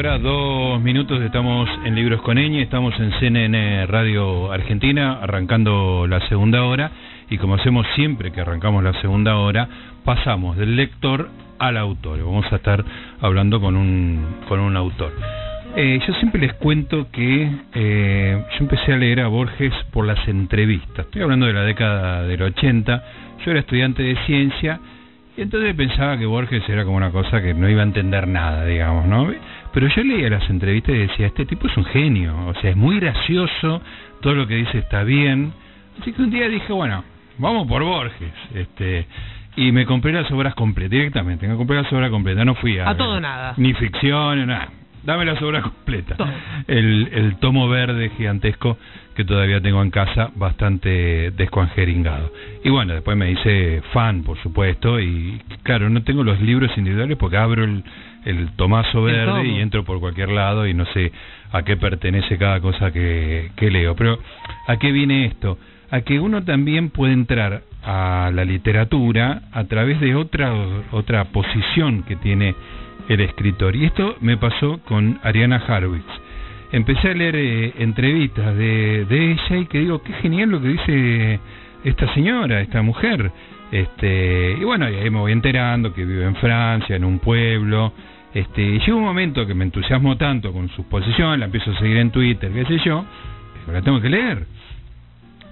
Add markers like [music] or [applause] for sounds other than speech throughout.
amiguitos? 20 horas, 2 minutos, estamos en Libros con Eñe, estamos en CNN Radio Argentina, arrancando la segunda hora, y como hacemos siempre que arrancamos la segunda hora, pasamos del lector al autor. Vamos a estar hablando con un, con un autor. Eh, yo siempre les cuento que eh, yo empecé a leer a Borges por las entrevistas. Estoy hablando de la década del 80. Yo era estudiante de ciencia y entonces pensaba que Borges era como una cosa que no iba a entender nada, digamos, ¿no? Pero yo leía las entrevistas y decía, este tipo es un genio, o sea, es muy gracioso, todo lo que dice está bien. Así que un día dije, bueno, vamos por Borges, este y me compré las obras completas, directamente, me compré las obras completas, no fui a... A todo nada. Ni ficción, nada. Dame las obras completas. El, el tomo verde gigantesco que todavía tengo en casa, bastante descuanjeringado. Y bueno, después me hice fan, por supuesto, y claro, no tengo los libros individuales porque abro el, el tomazo verde y entro por cualquier lado y no sé a qué pertenece cada cosa que, que leo. Pero, ¿a qué viene esto? A que uno también puede entrar a la literatura a través de otra, otra posición que tiene el escritor. Y esto me pasó con Ariana Harwitz. Empecé a leer eh, entrevistas de, de ella y que digo, qué genial lo que dice esta señora, esta mujer. Este, y bueno, ahí me voy enterando que vive en Francia, en un pueblo. Este, y un momento que me entusiasmo tanto con su posición, la empiezo a seguir en Twitter, qué sé yo, que la tengo que leer.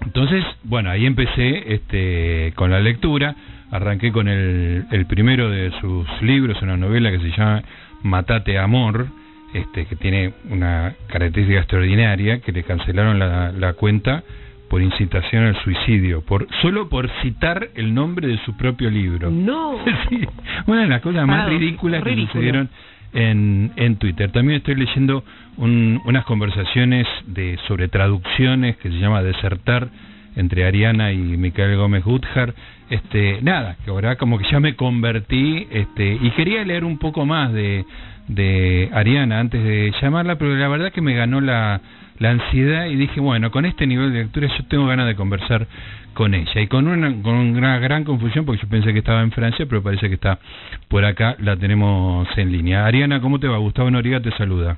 Entonces, bueno, ahí empecé este, con la lectura arranqué con el, el primero de sus libros, una novela que se llama Matate Amor, este, que tiene una característica extraordinaria, que le cancelaron la, la cuenta por incitación al suicidio, por solo por citar el nombre de su propio libro. No. [laughs] sí, una de las cosas más ridículas que sucedieron en, en Twitter. También estoy leyendo un, unas conversaciones de sobre traducciones que se llama Desertar entre Ariana y Micael Gómez Gutjar, este, nada, que ahora como que ya me convertí, este, y quería leer un poco más de, de Ariana antes de llamarla, pero la verdad que me ganó la, la ansiedad y dije, bueno, con este nivel de lectura yo tengo ganas de conversar con ella. Y con una, con una gran confusión, porque yo pensé que estaba en Francia, pero parece que está por acá, la tenemos en línea. Ariana, ¿cómo te va? Gustavo Noriga te saluda.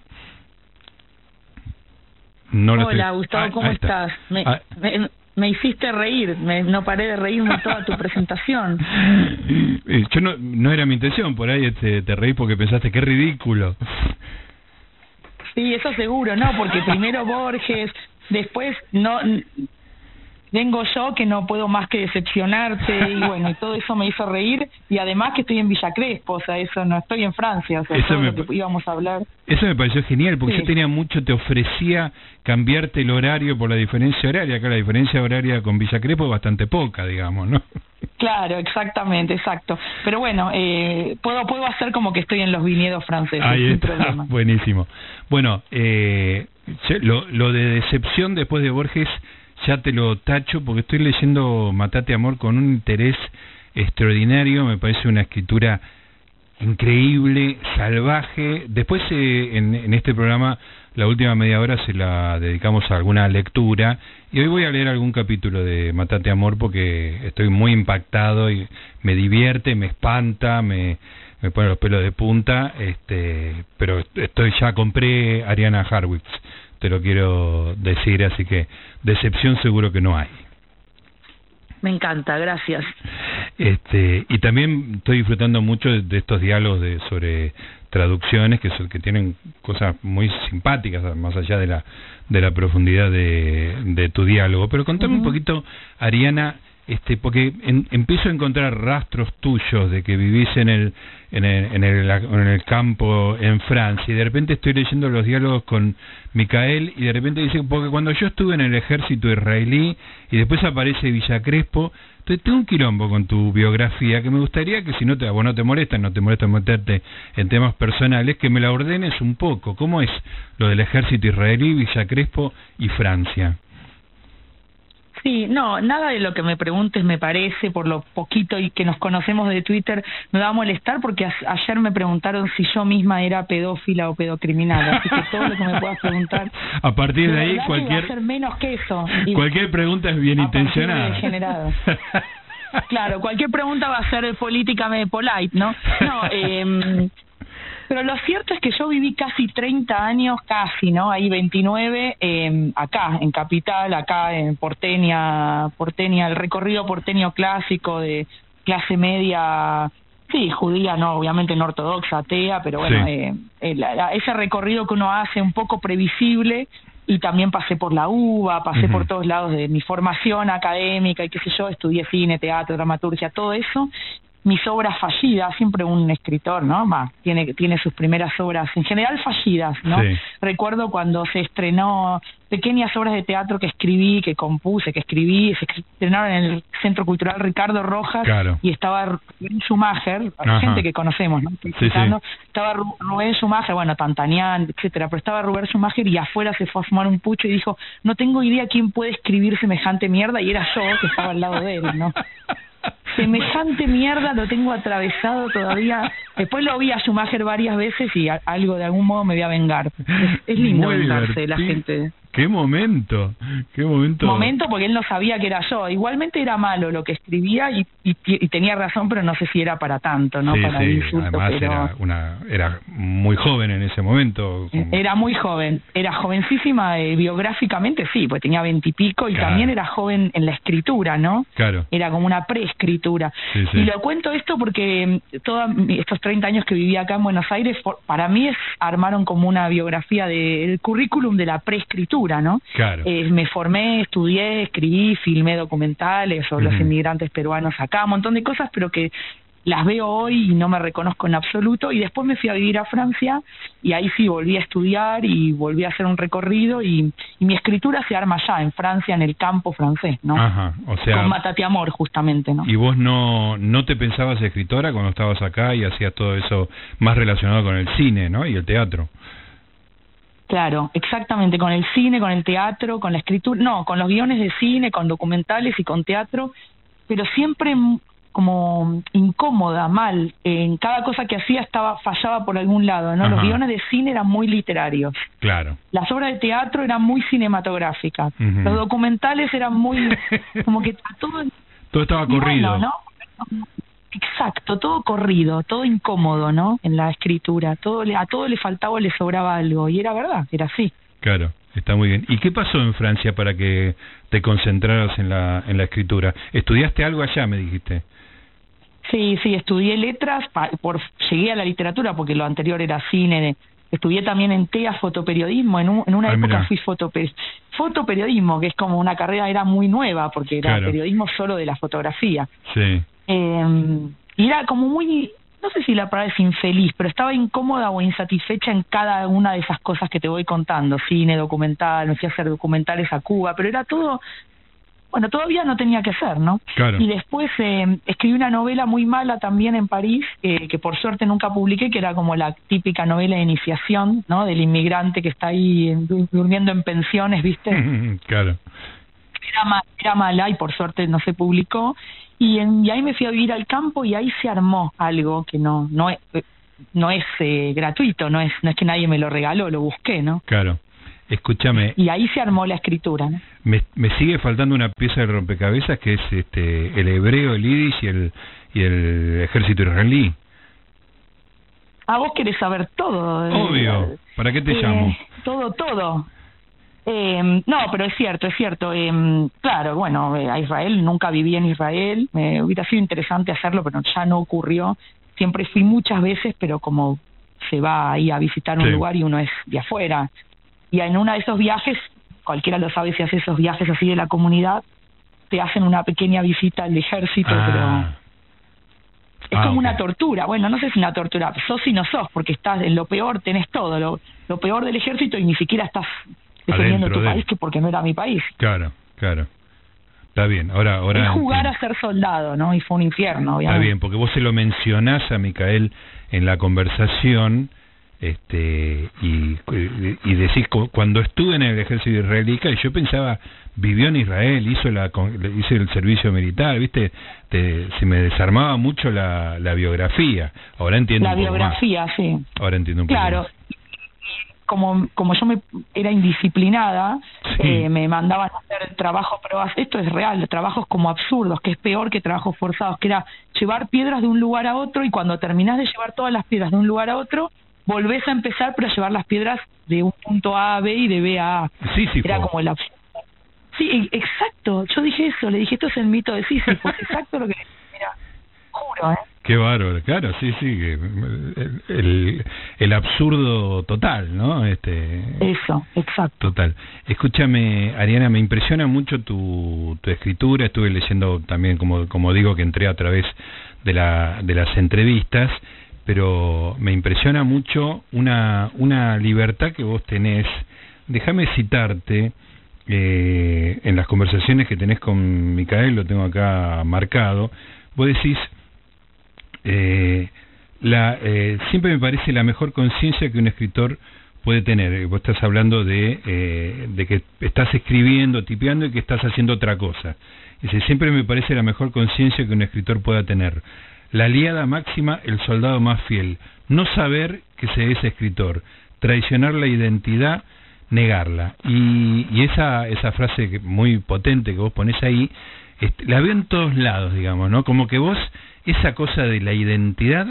No Hola, Gustavo, ah, ¿cómo estás? Me, ah. me, me hiciste reír, me, no paré de reírme toda tu presentación. [laughs] Eh, yo no, no era mi intención, por ahí te, te reí porque pensaste que ridículo. Sí, eso seguro, no, porque primero Borges, después no vengo yo que no puedo más que decepcionarte y [laughs] bueno, y todo eso me hizo reír y además que estoy en Villa Crespo, o sea, eso no estoy en Francia, o sea, eso me, íbamos a hablar. Eso me pareció genial porque yo tenía mucho, te ofrecía cambiarte el horario por la diferencia horaria, acá la diferencia horaria con Villa Crespo es bastante poca, digamos, ¿no? [laughs] Claro, exactamente, exacto. Pero bueno, eh, puedo puedo hacer como que estoy en los viñedos franceses. Ahí está, [laughs] buenísimo. Bueno, eh, lo, lo de decepción después de Borges ya te lo tacho porque estoy leyendo Matate Amor con un interés extraordinario, me parece una escritura increíble, salvaje. Después eh, en, en, este programa la última media hora se la dedicamos a alguna lectura. Y hoy voy a leer algún capítulo de Matate Amor porque estoy muy impactado y me divierte, me espanta, me, pone los pelos de punta, este, pero estoy ya compré Ariana Harwitz te lo quiero decir, así que decepción seguro que no hay. Me encanta, gracias. Este, y también estoy disfrutando mucho de, estos diálogos de, sobre traducciones que son, que tienen cosas muy simpáticas más allá de la de la profundidad de, de tu diálogo. Pero contame un poquito, Ariana, este, porque empiezo a encontrar rastros tuyos de que vivís en el, en el, en el, en el campo en Francia y de repente estoy leyendo los diálogos con Micael y de repente dice, porque cuando yo estuve en el ejército israelí y después aparece Villa Crespo, entonces tengo un quilombo con tu biografía que me gustaría que si no te, vos no te molesta, no te molesta meterte en temas personales, que me la ordenes un poco. ¿Cómo es lo del ejército israelí, Villa Crespo y Francia? Sí, no, nada de lo que me preguntes me parece, por lo poquito y que nos conocemos de Twitter, me va a molestar porque ayer me preguntaron si yo misma era pedófila o pedocriminal, así que todo lo que me puedas preguntar. [laughs] A partir de ahí, cualquier. Va a ser menos que eso. cualquier pregunta es bien intencionada. [laughs] claro, cualquier pregunta va a ser políticamente polite, ¿no? No, eh [laughs] Pero lo cierto es que yo viví casi 30 años, casi, ¿no? Ahí 29, eh, acá, en Capital, acá en Porteña, Porteña, el recorrido porteño clásico de clase media, sí, judía, no, obviamente no ortodoxa, atea, pero bueno, eh, ese recorrido que uno hace un poco previsible y también pasé por la UBA, pasé por todos lados de mi formación académica y qué sé yo, estudié cine, teatro, dramaturgia, todo eso, mis obras fallidas, siempre un escritor, ¿no? Tiene, tiene sus primeras obras, en general fallidas, ¿no? Recuerdo cuando se estrenó pequeñas obras de teatro que escribí, que compuse, que escribí, se estrenaron en el Centro Cultural Ricardo Rojas y estaba Rubén Schumacher, gente que conocemos, ¿no? Estaba Rubén Schumacher, bueno, Tantanian, etcétera, pero estaba Rubén Schumacher y afuera se fue a fumar un pucho y dijo, no tengo idea quién puede escribir semejante mierda y era yo que estaba al lado de él, ¿no? [laughs] semejante mierda lo tengo atravesado todavía. Después lo vi a Schumacher varias veces y algo de algún modo me voy a vengar. Es, lindo vengarse la gente. Qué momento, qué momento. Momento porque él no sabía que era yo. Igualmente era malo lo que escribía y, y, tenía razón, pero no sé si era para tanto, ¿no? para sí. Además era, una, era muy joven en ese momento. Era muy joven, era jovencísima eh, biográficamente, sí, porque tenía veintipico y, también era joven en la escritura, ¿no? Claro. Era como una preescritura. Y lo cuento esto porque mm, todos estos 30 años que viví acá en Buenos Aires, para mí es, armaron como una biografía del currículum de la preescritura ¿no? Claro. Eh, me formé, estudié, escribí, filmé documentales sobre los inmigrantes peruanos acá, un montón de cosas, pero que las veo hoy y no me reconozco en absoluto. Y después me fui a vivir a Francia y ahí sí volví a estudiar y volví a hacer un recorrido y, mi escritura se arma allá, en Francia, en el campo francés, ¿no? Ajá, o sea... Con Matate Amor, justamente, ¿no? ¿Y vos no, no te pensabas escritora cuando estabas acá y hacías todo eso más relacionado con el cine, ¿no? Y el teatro. Claro, exactamente, con el cine, con el teatro, con la escritura, no, con los guiones de cine, con documentales y con teatro, pero siempre como incómoda, mal. En cada cosa que hacía estaba fallaba por algún lado, ¿no? Los guiones de cine eran muy literarios. Claro. Las obras de teatro eran muy cinematográficas. Los documentales eran muy [laughs] como que todo todo estaba corrido. ¿no? Exacto, todo corrido, todo incómodo, ¿no? En la escritura, todo a todo le faltaba o le sobraba algo y era verdad, era así. Claro, está muy bien. ¿Y qué pasó en Francia para que te concentraras en la en la escritura? ¿Estudiaste algo allá, me dijiste? Sí, sí, estudié letras, por llegué a la literatura porque lo anterior era cine, estudié también en TEA fotoperiodismo, en, en una época fui fotoperiodismo, que es como una carrera, era muy nueva, porque era periodismo solo de la fotografía. Sí. Eh, y era como muy, no sé si la palabra es infeliz, pero estaba incómoda o insatisfecha en cada una de esas cosas que te voy contando, cine, documental, me fui a hacer documentales a Cuba, pero era todo, bueno, todavía no tenía que ser, ¿no? Y después eh, escribí una novela muy mala también en París, eh, que por suerte nunca publiqué, que era como la típica novela de iniciación, ¿no? Del inmigrante que está ahí durmiendo en pensiones, ¿viste? [laughs] claro. Era, era mala y por suerte no se publicó y, en, y ahí me fui a vivir al campo y ahí se armó algo que no no es no es eh, gratuito, no es no es que nadie me lo regaló, lo busqué, ¿no? Claro. Escúchame. Y ahí se armó la escritura, ¿no? Me, me sigue faltando una pieza de rompecabezas que es este el hebreo, el yiddish y el y el ejército israelí. Ah, vos querés saber todo. Eh, Obvio. ¿Para qué te eh, llamo? Todo, todo. Eh, no, pero es cierto, es cierto. Eh, claro, bueno, eh, a Israel, nunca viví en Israel, me hubiera sido interesante hacerlo, pero ya no ocurrió. Siempre fui muchas veces, pero como se va ahí a visitar un lugar y uno es de afuera. Y en uno de esos viajes, cualquiera lo sabe si hace esos viajes así de la comunidad, te hacen una pequeña visita al ejército, ah. pero es ah, como una tortura. Bueno, no sé si una tortura, sos y no sos, porque estás en lo peor, tenés todo, lo, lo peor del ejército y ni siquiera estás defendiendo tu país que porque no era mi país. Claro, claro. Está bien, ahora... ahora es jugar a ser soldado, ¿no? Y fue un infierno, Está bien, porque vos se lo mencionás a Micael en la conversación este y, y decís cuando estuve en el ejército israelí yo pensaba vivió en Israel hizo la hizo el servicio militar viste te, se me desarmaba mucho la, la biografía. Ahora entiendo la biografía sí. Ahora entiendo un poco claro. como, como yo me era indisciplinada, eh, me mandaban a hacer trabajo, pero esto es real, trabajos como absurdos, que es peor que trabajos forzados, que era llevar piedras de un lugar a otro y cuando terminás de llevar todas las piedras de un lugar a otro, volvés a empezar, pero a llevar las piedras de un punto A a B y de B a A. Sísifo. Era como la Sí, e- exacto. Yo dije eso, le dije, esto es el mito de Sísifo, exacto lo que... Mira, juro, ¿eh? Qué bárbaro, claro, sí, sí, que el, el, el absurdo total, ¿no? Este, Eso, exacto. Total. Escúchame, Ariana, me impresiona mucho tu, tu escritura. Estuve leyendo también, como, como digo, que entré a través de, la, de las entrevistas, pero me impresiona mucho una, una libertad que vos tenés. Déjame citarte eh, en las conversaciones que tenés con Micael, lo tengo acá marcado. Vos decís, eh, la, eh, siempre me parece la mejor conciencia que un escritor puede tener. Vos estás hablando de, eh, de que estás escribiendo, tipeando y que estás haciendo otra cosa. Dice, siempre me parece la mejor conciencia que un escritor pueda tener. La aliada máxima, el soldado más fiel. No saber que se es escritor. Traicionar la identidad, negarla. Y, y esa, esa frase muy potente que vos pones ahí, la veo en todos lados, digamos, ¿no? Como que vos esa cosa de la identidad,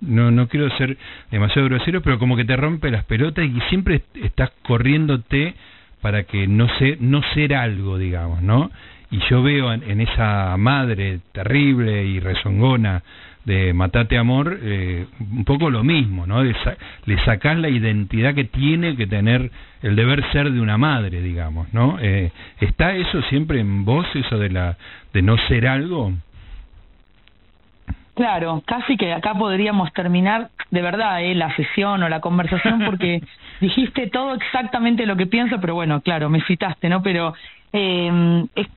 no, no quiero ser demasiado grosero, pero como que te rompe las pelotas y siempre estás corriéndote para que no sé, no ser algo, digamos, ¿no? Y yo veo en, en esa madre terrible y rezongona de Matate Amor, eh, un poco lo mismo, ¿no? De sa le sacás la identidad que tiene que tener el deber ser de una madre, digamos, ¿no? Eh, ¿Está eso siempre en vos, eso de, la, de no ser algo? Claro, casi que acá podríamos terminar de verdad eh, la sesión o la conversación porque [laughs] dijiste todo exactamente lo que pienso, pero bueno, claro, me citaste, ¿no? Pero eh, es,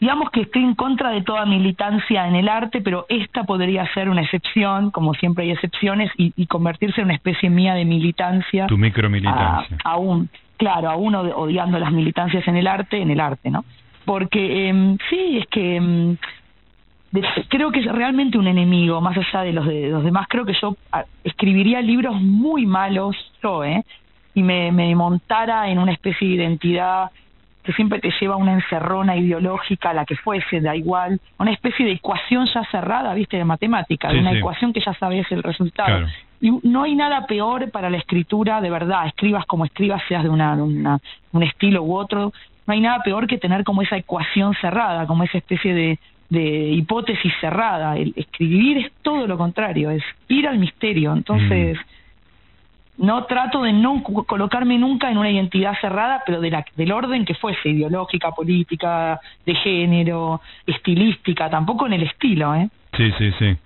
digamos que estoy en contra de toda militancia en el arte, pero esta podría ser una excepción, como siempre hay excepciones, y, y convertirse en una especie mía de militancia. Tu micromilitancia. A, aún, claro, aún odiando las militancias en el arte, en el arte, ¿no? Porque eh, sí, es que... Eh, de, creo que es realmente un enemigo, más allá de los de los demás. Creo que yo escribiría libros muy malos, yo, ¿eh? Y me, me montara en una especie de identidad que siempre te lleva a una encerrona ideológica, la que fuese, da igual, una especie de ecuación ya cerrada, viste, de matemática, Sí, de una sí. ecuación que ya sabes el resultado. Claro. Y no hay nada peor para la escritura, de verdad, escribas como escribas, seas de una, de una, un estilo u otro, no hay nada peor que tener como esa ecuación cerrada, como esa especie de, de hipótesis cerrada. El escribir es todo lo contrario, es ir al misterio. Entonces, no trato de no colocarme nunca en una identidad cerrada, pero de la, del orden que fuese, ideológica, política, de género, estilística, tampoco en el estilo, ¿eh? Sí, sí, sí.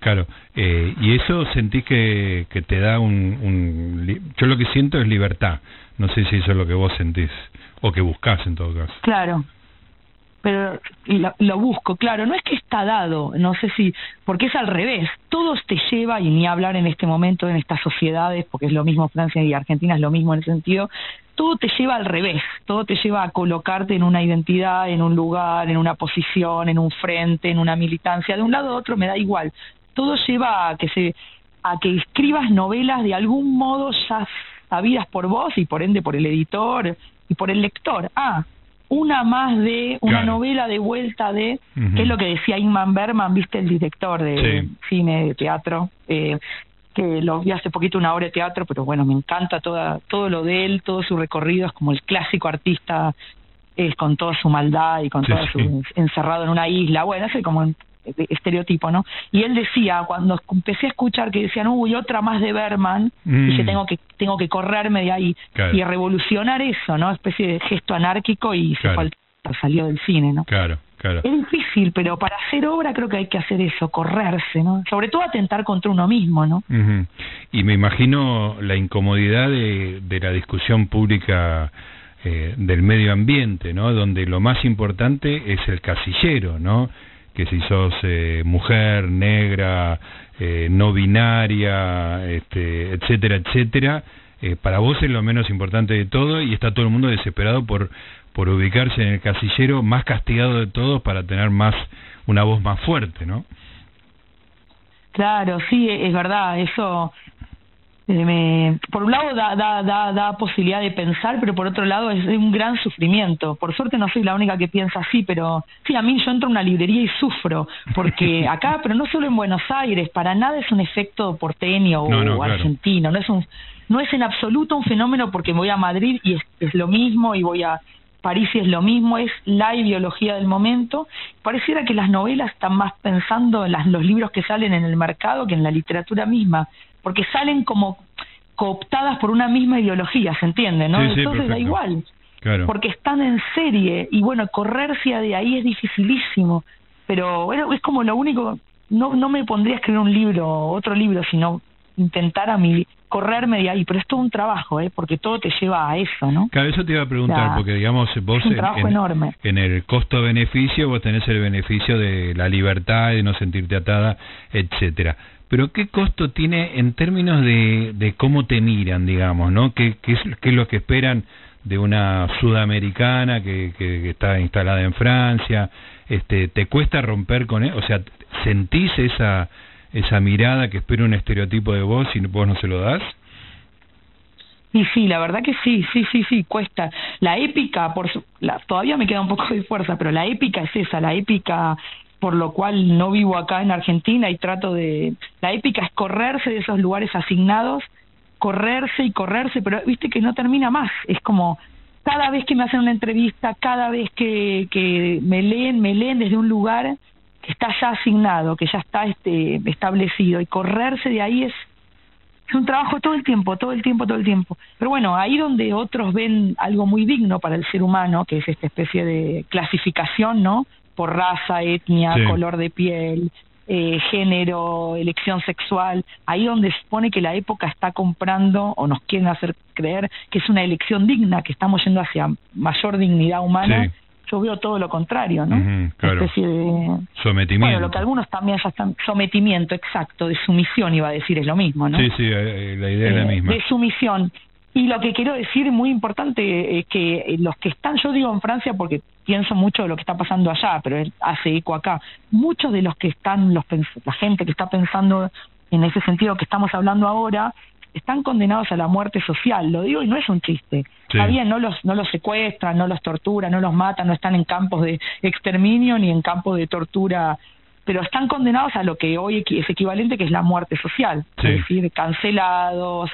Claro, eh, y eso sentís que, que te da un, un... Yo lo que siento es libertad. No sé si eso es lo que vos sentís, o que buscás en todo caso. Claro. Pero lo, lo busco, claro, no es que está dado, no sé si, porque es al revés, todo te lleva, y ni hablar en este momento en estas sociedades, porque es lo mismo Francia y Argentina, es lo mismo en el sentido, todo te lleva al revés, todo te lleva a colocarte en una identidad, en un lugar, en una posición, en un frente, en una militancia, de un lado a otro me da igual, todo lleva a que se a que escribas novelas de algún modo ya sabidas por vos y por ende por el editor y por el lector. Ah, una más de una Claro. novela de vuelta de, Ujú. que es lo que decía Ingmar Bergman, viste, el director de Sí. cine, de teatro, eh, que lo vi hace poquito una obra de teatro, pero bueno, me encanta toda, todo lo de él, todo su recorrido, es como el clásico artista, es con toda su maldad y con Sí, todo sí. su encerrado en una isla, bueno, ese como eh, estereotipo, ¿no? Y él decía, cuando empecé a escuchar que decían, uy, otra más de Berman, Mm. dije, tengo que, tengo que correrme de ahí Claro. y revolucionar eso, ¿no? Especie de gesto anárquico y Claro. se salió del cine, ¿no? Claro, claro. Es difícil, pero para hacer obra creo que hay que hacer eso, correrse, ¿no? Sobre todo atentar contra uno mismo, ¿no? Ujú. Y me imagino la incomodidad de, de la discusión pública eh, del medio ambiente, ¿no? Donde lo más importante es el casillero, ¿no? Que si sos eh, mujer, negra, eh, no binaria, este, etcétera, etcétera, eh, para vos es lo menos importante de todo y está todo el mundo desesperado por por ubicarse en el casillero más castigado de todos para tener más una voz más fuerte, ¿no? Claro, sí, es verdad, eso eh, por un lado da, da, da, da posibilidad de pensar, pero por otro lado es un gran sufrimiento. Por suerte no soy la única que piensa así, pero sí, a mí yo entro a una librería y sufro, porque [laughs] acá, pero no solo en Buenos Aires, para nada es un efecto porteño o, argentino, no es un no es en absoluto un fenómeno porque voy a Madrid y es, es lo mismo y voy a París y es lo mismo, es la ideología del momento. Pareciera que las novelas están más pensando en las, los libros que salen en el mercado que en la literatura misma porque salen como cooptadas por una misma ideología, ¿se entiende? ¿no? Entonces da igual, porque están en serie y bueno, correrse de ahí es dificilísimo, pero bueno, es como lo único, no, no me pondría a escribir un libro, otro libro, sino intentar a mi correrme de ahí, pero es todo un trabajo, ¿eh? porque todo te lleva a eso, ¿no? Claro, eso te iba a preguntar, porque digamos, vos un trabajo en, enorme. en el costo-beneficio, vos tenés el beneficio de la libertad, de no sentirte atada, etcétera pero ¿qué costo tiene en términos de, de cómo te miran, digamos, ¿no? ¿Qué, qué, es, ¿Qué es lo que esperan de una sudamericana que, que, está instalada en Francia? Este, ¿Te cuesta romper con eso? O sea, ¿sentís esa, esa mirada que espera un estereotipo de vos y vos no se lo das? Y sí, la verdad que sí, sí, sí, sí, cuesta. La épica, por la, todavía me queda un poco de fuerza, pero la épica es esa, la épica por lo cual no vivo acá en Argentina y trato de... La épica es correrse de esos lugares asignados, correrse y correrse, pero viste que no termina más. Es como cada vez que me hacen una entrevista, cada vez que, me leen, me leen desde un lugar que está ya asignado, que ya está este, establecido, y correrse de ahí es, es un trabajo todo el tiempo, todo el tiempo, todo el tiempo. Pero bueno, ahí donde otros ven algo muy digno para el ser humano, que es esta especie de clasificación, ¿no? Por raza, etnia, color de piel, eh, género, elección sexual, ahí donde se supone que la época está comprando o nos quieren hacer creer que es una elección digna, que estamos yendo hacia mayor dignidad humana. Yo veo todo lo contrario, ¿no? claro. especie de sometimiento. Bueno, lo que algunos también ya están sometimiento, exacto, de sumisión iba a decir es lo mismo, ¿no? Sí, sí, eh, la idea es la eh, misma. De sumisión. Y lo que quiero decir, muy importante, es que los que están, yo digo en Francia porque pienso mucho de lo que está pasando allá, pero hace eco acá, muchos de los que están, los, la gente que está pensando en ese sentido que estamos hablando ahora, están condenados a la muerte social, lo digo y no es un chiste. Está bien, no los, no los secuestran, no los torturan, no los matan, no están en campos de exterminio ni en campos de tortura pero están condenados a lo que hoy es equivalente, que es la muerte social, es decir, cancelados,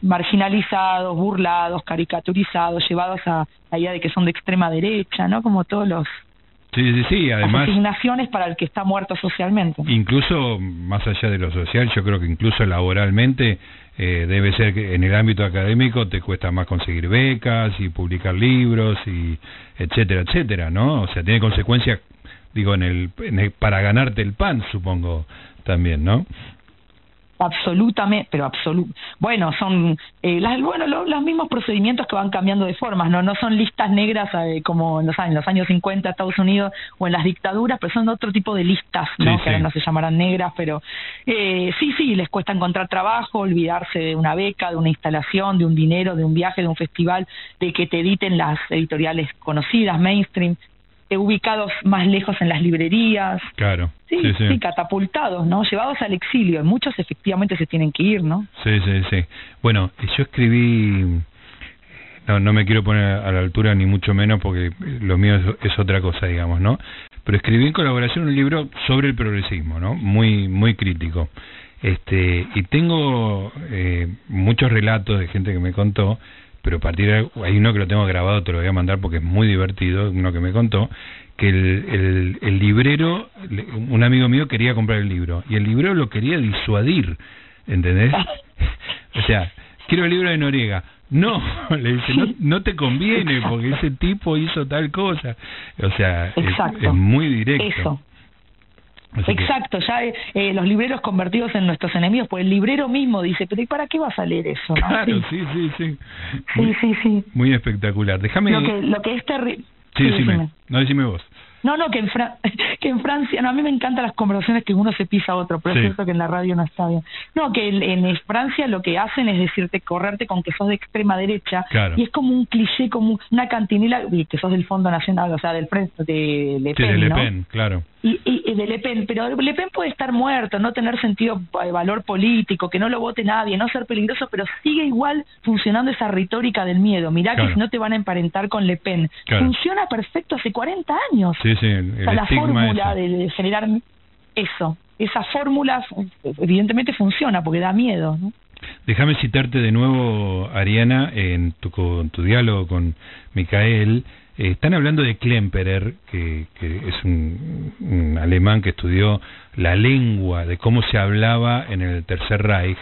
marginalizados, burlados, caricaturizados, llevados a la idea de que son de extrema derecha, ¿no? Como todos los Sí, sí, sí, además... Asignaciones para el que está muerto socialmente. Incluso, más allá de lo social, yo creo que incluso laboralmente eh, debe ser que en el ámbito académico te cuesta más conseguir becas y publicar libros y etcétera, etcétera, ¿no? O sea, tiene consecuencias digo, en el, para ganarte el pan, supongo, también, ¿no? absolutamente, pero absolut bueno, son eh, las, bueno, los mismos procedimientos que van cambiando de formas, no no son listas negras eh, como en los años, los años 50 Estados Unidos o en las dictaduras, pero son otro tipo de listas, ¿no? que ahora no se llamarán negras, pero eh, sí, sí, les cuesta encontrar trabajo, olvidarse de una beca, de una instalación, de un dinero, de un viaje, de un festival, de que te editen las editoriales conocidas, mainstream, ubicados más lejos en las librerías. Claro. Sí, sí, catapultados, ¿no? Llevados al exilio. Muchos efectivamente se tienen que ir, ¿no? Sí, sí, sí. Bueno, yo escribí, no, no me quiero poner a la altura ni mucho menos porque lo mío es, otra cosa, digamos, ¿no? Pero escribí en colaboración un libro sobre el progresismo, ¿no? Muy, muy crítico. Este, y tengo eh, muchos relatos de gente que me contó pero a partir de hay uno que lo tengo grabado, te lo voy a mandar porque es muy divertido, uno que me contó, que el, el, librero, un amigo mío quería comprar el libro y el librero lo quería disuadir, ¿entendés? [laughs] o sea, quiero el libro de Noriega. No, [laughs] le dice, no, no te conviene porque ese tipo hizo tal cosa. O sea, es, muy directo. Exacto, ya eh, eh, los libreros convertidos en nuestros enemigos, pues el librero mismo dice, pero ¿y para qué vas a leer eso? Claro, sí, sí, sí. sí, sí, sí. Muy espectacular. Déjame... Lo que, lo que es terrible... Sí, decime. No, decime vos. No, no, que en, [laughs] que en Francia, no, a mí me encantan las conversaciones que uno se pisa a otro, pero es cierto que en la radio no está bien. No, que en, Francia lo que hacen es decirte, correrte con que sos de extrema derecha, y es como un cliché, como una cantinela, que sos del Fondo Nacional, o sea, del Frente de Le Pen, sí, de Le Pen claro y, y, de Le Pen, pero Le Pen puede estar muerto, no tener sentido de eh, valor político, que no lo vote nadie, no ser peligroso, pero sigue igual funcionando esa retórica del miedo. Mirá que si no te van a emparentar con Le Pen. Funciona perfecto hace 40 años. Sí, sí, la fórmula de, generar eso, esa fórmula evidentemente funciona porque da miedo. ¿no? Déjame citarte de nuevo, Ariana, en tu, con tu diálogo con Micael. Eh, están hablando de Klemperer, que, es un, alemán que estudió la lengua, de cómo se hablaba en el Tercer Reich.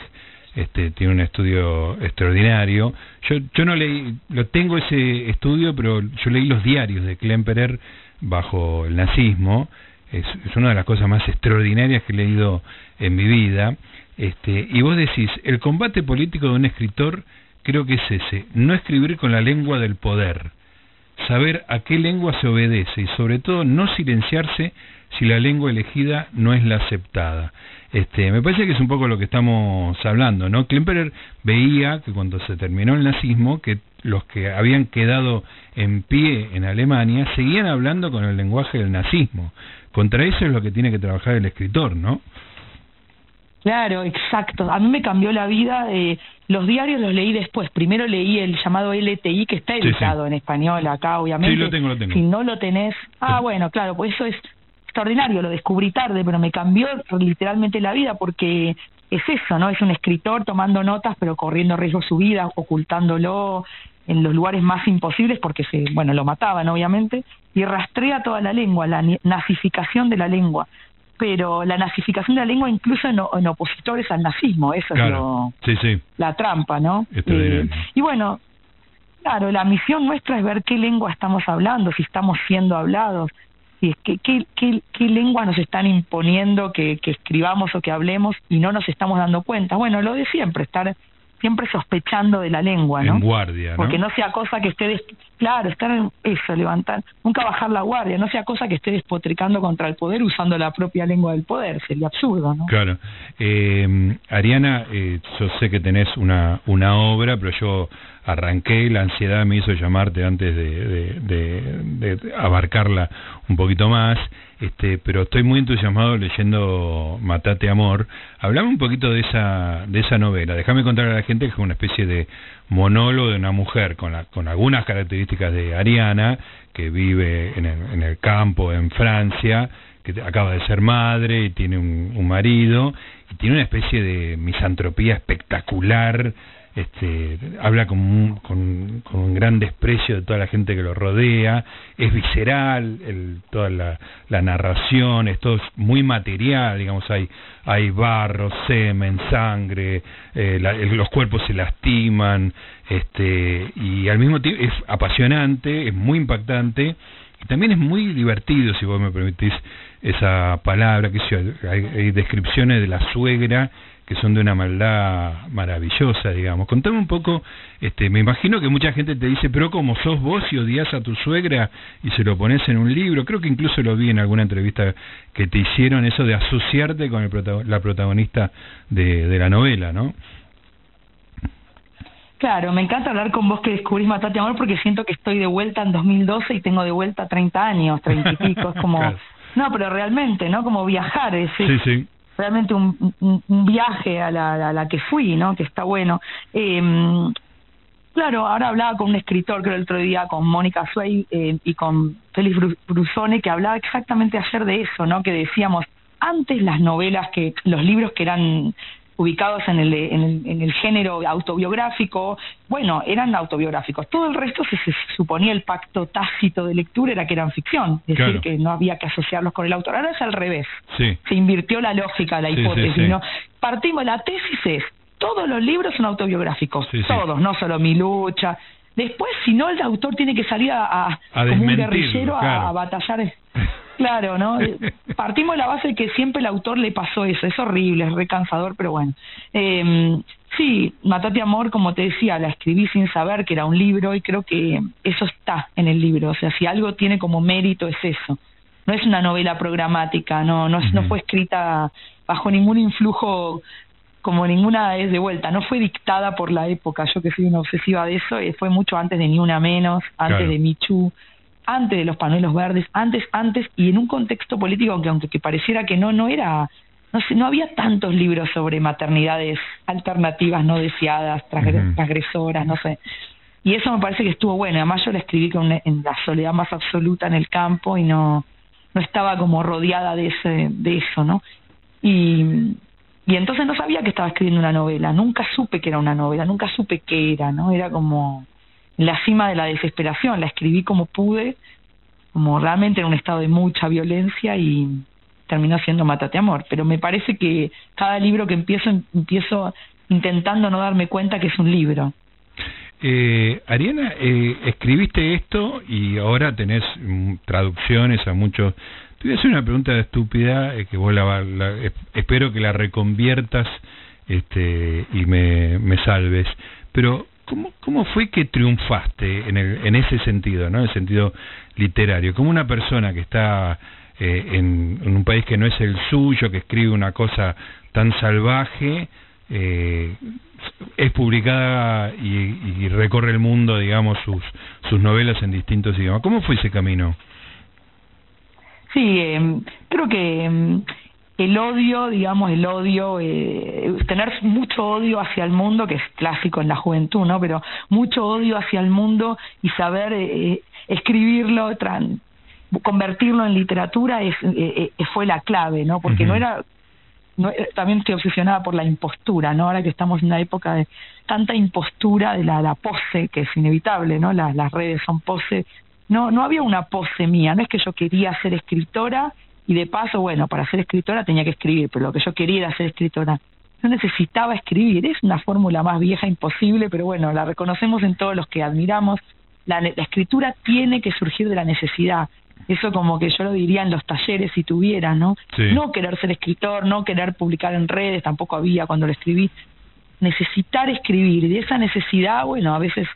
Este, tiene un estudio extraordinario. Yo, yo no leí, lo tengo ese estudio, pero yo leí los diarios de Klemperer bajo el nazismo. Es, es una de las cosas más extraordinarias que he leído en mi vida. Este, y vos decís, el combate político de un escritor creo que es ese, no escribir con la lengua del poder saber a qué lengua se obedece y sobre todo no silenciarse si la lengua elegida no es la aceptada. Este, me parece que es un poco lo que estamos hablando, ¿no? Klemperer veía que cuando se terminó el nazismo, que los que habían quedado en pie en Alemania seguían hablando con el lenguaje del nazismo. Contra eso es lo que tiene que trabajar el escritor, ¿no? Claro, exacto. A mí me cambió la vida. Los diarios los leí después. Primero leí el llamado LTI, que está editado en español acá, obviamente. Sí, lo tengo, lo tengo. Si no lo tenés... Ah, bueno, claro, pues eso es extraordinario. Lo descubrí tarde, pero me cambió literalmente la vida porque es eso, ¿no? Es un escritor tomando notas, pero corriendo riesgo su vida, ocultándolo en los lugares más imposibles porque se, bueno, lo mataban obviamente, y rastrea toda la lengua, la nazificación de la lengua pero la nazificación de la lengua incluso en, opositores al nazismo, eso es lo, la trampa, ¿no? Eh, y bueno, claro, la misión nuestra es ver qué lengua estamos hablando, si estamos siendo hablados, si es que, qué, qué, qué lengua nos están imponiendo que, que escribamos o que hablemos y no nos estamos dando cuenta. Bueno, lo de siempre, estar siempre sospechando de la lengua, ¿no? En guardia, ¿no? Porque no sea cosa que esté, claro, estar en eso, levantar, nunca bajar la guardia, no sea cosa que esté despotricando contra el poder usando la propia lengua del poder, sería absurdo, ¿no? Claro. Eh, Ariana, eh, yo sé que tenés una, una obra, pero yo arranqué, la ansiedad me hizo llamarte antes de, abarcarla un poquito más este, pero estoy muy entusiasmado leyendo Matate Amor. Hablame un poquito de esa, de esa novela. Déjame contar a la gente que es una especie de monólogo de una mujer con, la, con algunas características de Ariana, que vive en el, en el campo en Francia, que acaba de ser madre y tiene un, un marido, y tiene una especie de misantropía espectacular este, habla con con, con, un gran desprecio de toda la gente que lo rodea, es visceral, el, toda la, la, narración, es todo muy material, digamos, hay, hay barro, semen, sangre, eh, los cuerpos se lastiman, este, y al mismo tiempo es apasionante, es muy impactante, y también es muy divertido, si vos me permitís esa palabra, que hay, hay descripciones de la suegra que son de una maldad maravillosa, digamos. Contame un poco, este, me imagino que mucha gente te dice, pero como sos vos y odias a tu suegra y se lo pones en un libro, creo que incluso lo vi en alguna entrevista que te hicieron, eso de asociarte con el la protagonista de, de la novela, ¿no? Claro, me encanta hablar con vos que descubrís Matate Amor porque siento que estoy de vuelta en 2012 y tengo de vuelta 30 años, 30 y pico, es como... [laughs] No, pero realmente, ¿no? Como viajar, es, sí, sí realmente un, viaje a la, a la, que fui, ¿no? Que está bueno. Eh, claro, ahora hablaba con un escritor, creo el otro día, con Mónica Suey eh, y con Félix Brusone, que hablaba exactamente ayer de eso, ¿no? Que decíamos, antes las novelas, que los libros que eran ubicados en el, en el, género autobiográfico, bueno, eran autobiográficos. Todo el resto se, suponía el pacto tácito de lectura era que eran ficción, es decir, que no había que asociarlos con el autor. Ahora es al revés. Se invirtió la lógica, la hipótesis. ¿no? Partimos, la tesis es, todos los libros son autobiográficos, todos, no solo mi lucha. Después, si no, el autor tiene que salir a, como un guerrillero a batallar [laughs] Claro, ¿no? [laughs] Partimos de la base de que siempre el autor le pasó eso, es horrible, es recansador, pero bueno. Eh, sí, Matate Amor, como te decía, la escribí sin saber que era un libro y creo que eso está en el libro, o sea, si algo tiene como mérito es eso. No es una novela programática, no, no, no fue escrita bajo ningún influjo como ninguna es de vuelta, no fue dictada por la época, yo que soy una obsesiva de eso, eh, fue mucho antes de Ni Una Menos, antes de Michu, antes de los panuelos verdes, antes, antes, y en un contexto político que aunque que pareciera que no, no era, no sé, no había tantos libros sobre maternidades alternativas no deseadas, transgresoras, no sé. Y eso me parece que estuvo bueno. Además yo la escribí con en la soledad más absoluta en el campo y no, no estaba como rodeada de ese, de eso, ¿no? Y, y entonces no sabía que estaba escribiendo una novela, nunca supe que era una novela, nunca supe qué era, ¿no? Era como la cima de la desesperación, la escribí como pude, como realmente en un estado de mucha violencia y terminó siendo Mátate Amor. Pero me parece que cada libro que empiezo, empiezo intentando no darme cuenta que es un libro. Eh, Ariana, eh, escribiste esto y ahora tenés mm, traducciones a muchos. Te voy a hacer una pregunta estúpida eh, que vos la, espero que la reconviertas este, y me, me salves. Pero ¿Cómo, ¿Cómo fue que triunfaste en, el, en ese sentido, ¿no? en el sentido literario? Como una persona que está eh, en, un país que no es el suyo, que escribe una cosa tan salvaje, eh, es publicada y, recorre el mundo, digamos, sus, sus novelas en distintos idiomas. ¿Cómo fue ese camino? Sí, eh, creo que em, el odio, digamos, el odio, eh, tener mucho odio hacia el mundo, que es clásico en la juventud, ¿no? Pero mucho odio hacia el mundo y saber eh, escribirlo, convertirlo en literatura es, eh, eh, fue la clave, ¿no? Porque no era no, también estoy obsesionada por la impostura, ¿no? Ahora que estamos en una época de tanta impostura de la, la pose, que es inevitable, ¿no? Las, las redes son pose. No, no había una pose mía, no es que yo quería ser escritora y de paso, bueno, para ser escritora tenía que escribir, pero lo que yo quería era ser escritora. No necesitaba escribir, es una fórmula más vieja imposible, pero bueno, la reconocemos en todos los que admiramos. La, la escritura tiene que surgir de la necesidad. Eso como que yo lo diría en los talleres si tuviera, ¿no? No querer ser escritor, no querer publicar en redes, tampoco había cuando lo escribí. Necesitar escribir, y de esa necesidad, bueno, a veces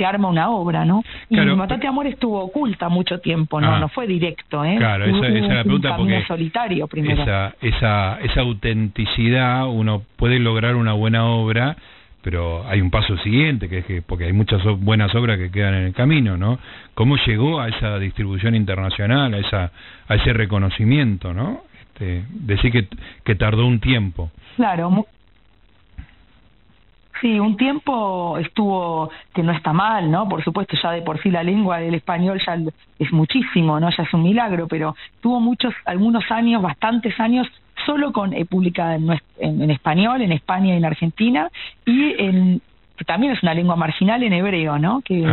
se arma una obra, ¿no? Y Matate Amor estuvo oculta mucho tiempo, no, ah. no fue directo, ¿eh? Claro, esa, es la pregunta porque solitario primero. Esa, esa, esa autenticidad, uno puede lograr una buena obra, pero hay un paso siguiente, que es que, porque hay muchas buenas obras que quedan en el camino, ¿no? ¿Cómo llegó a esa distribución internacional, a esa a ese reconocimiento, ¿no? Este, decir que, que tardó un tiempo. Claro, Sí, un tiempo estuvo, que no está mal, ¿no? Por supuesto, ya de por sí la lengua del español ya es muchísimo, ¿no? Ya es un milagro, pero tuvo muchos, algunos años, bastantes años, solo con eh, publicada en, en, español, en España y en Argentina, y en, que también es una lengua marginal en hebreo, ¿no? Que,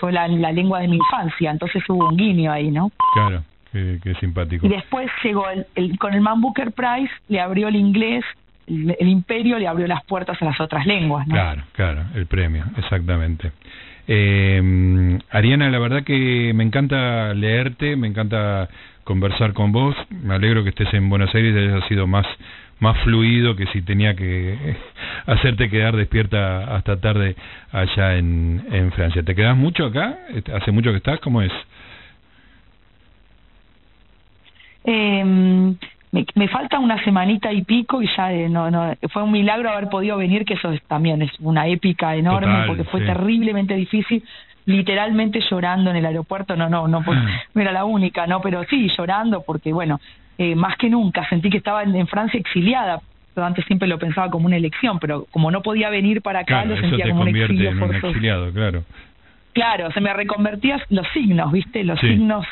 fue la, lengua de mi infancia, entonces hubo un guiño ahí, ¿no? Claro, qué, simpático. Y después llegó el, con el Man Booker Prize, le abrió el inglés el, imperio le abrió las puertas a las otras lenguas. ¿no? Claro, claro, el premio, exactamente. Eh, Ariana, la verdad que me encanta leerte, me encanta conversar con vos. Me alegro que estés en Buenos Aires y haya sido más más fluido que si tenía que [laughs] hacerte quedar despierta hasta tarde allá en, en Francia. ¿Te quedas mucho acá? ¿Hace mucho que estás? ¿Cómo es? Eh, me, me, falta una semanita y pico y ya eh, no, no fue un milagro haber podido venir que eso también es una épica enorme porque fue terriblemente difícil literalmente llorando en el aeropuerto no no no pues, no era la única no pero sí llorando porque bueno eh, más que nunca sentí que estaba en, Francia exiliada antes siempre lo pensaba como una elección pero como no podía venir para acá lo sentía como un exilio en un exiliado claro. Claro se me reconvertías los signos viste los signos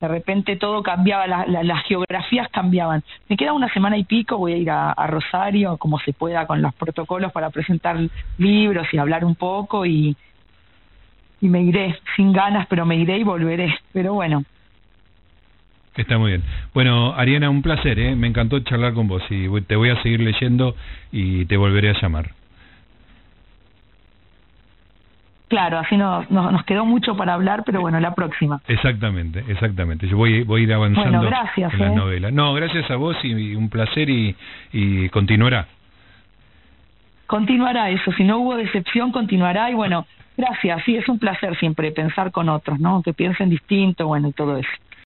de repente todo cambiaba, las geografías cambiaban. Me queda una semana y pico, voy a ir a, Rosario, como se pueda, con los protocolos para presentar libros y hablar un poco y, y me iré, sin ganas, pero me iré y volveré. Pero bueno. Está muy bien. Bueno, Ariana, un placer, ¿eh? me encantó charlar con vos y te voy a seguir leyendo y te volveré a llamar. Claro, así nos, nos, quedó mucho para hablar, pero bueno, la próxima. Exactamente, exactamente. Yo voy, voy a ir avanzando gracias, en las ¿eh? novelas. No, gracias a vos y, un placer y, y continuará. Continuará eso, si no hubo decepción, continuará y bueno, gracias, sí, es un placer siempre pensar con otros, ¿no? Que piensen distinto, bueno, y todo eso.